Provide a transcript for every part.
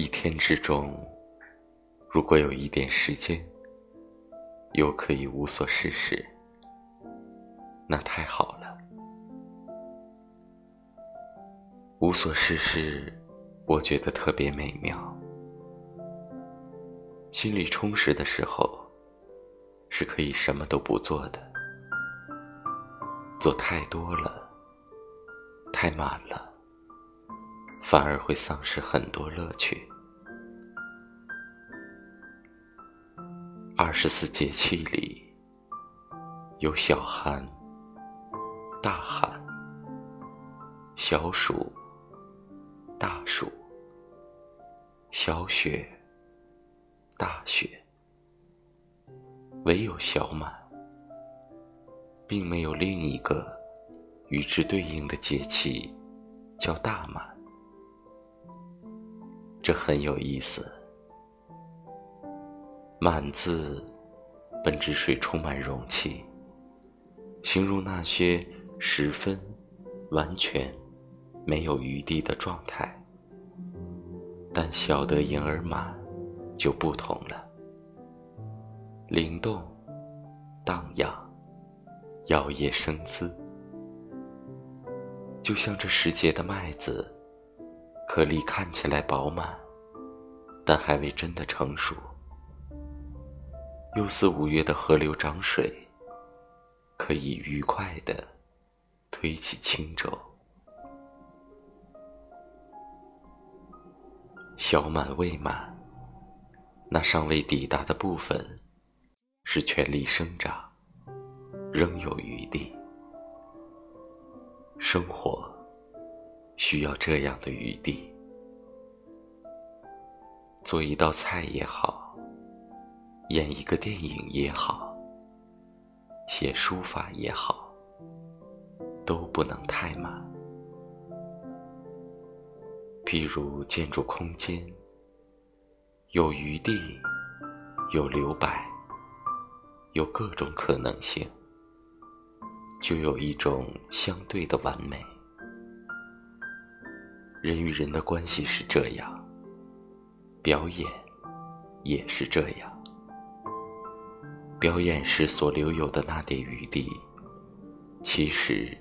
一天之中，如果有一点时间，又可以无所事事，那太好了。无所事事，我觉得特别美妙。心里充实的时候，是可以什么都不做的。做太多了，太满了，反而会丧失很多乐趣。二十四节气里，有小寒、大寒、小暑、大暑、小雪、大雪，唯有小满，并没有另一个与之对应的节气叫大满，这很有意思。满字本指水充满容器，形容那些十分完全没有余地的状态。但小得盈而满就不同了，灵动、荡漾、摇曳生姿，就像这时节的麦子，颗粒看起来饱满，但还未真的成熟。又似五月的河流涨水，可以愉快地推起轻舟。小满未满，那尚未抵达的部分，是全力生长，仍有余地。生活需要这样的余地，做一道菜也好。演一个电影也好，写书法也好，都不能太满。譬如建筑空间，有余地，有留白，有各种可能性，就有一种相对的完美。人与人的关系是这样，表演也是这样。表演时所留有的那点余地，其实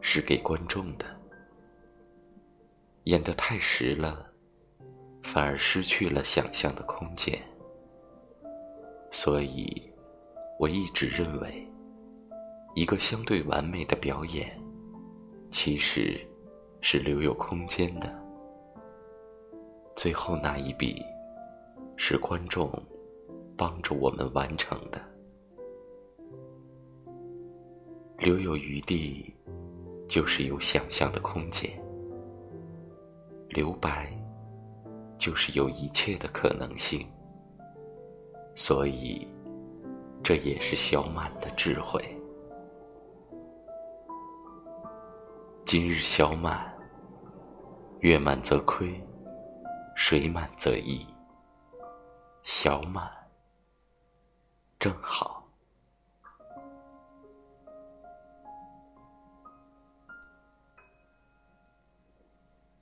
是给观众的。演得太实了，反而失去了想象的空间。所以，我一直认为，一个相对完美的表演，其实是留有空间的。最后那一笔，是观众。帮助我们完成的，留有余地，就是有想象的空间；留白，就是有一切的可能性。所以，这也是小满的智慧。今日小满，月满则亏，水满则溢，小满。正好。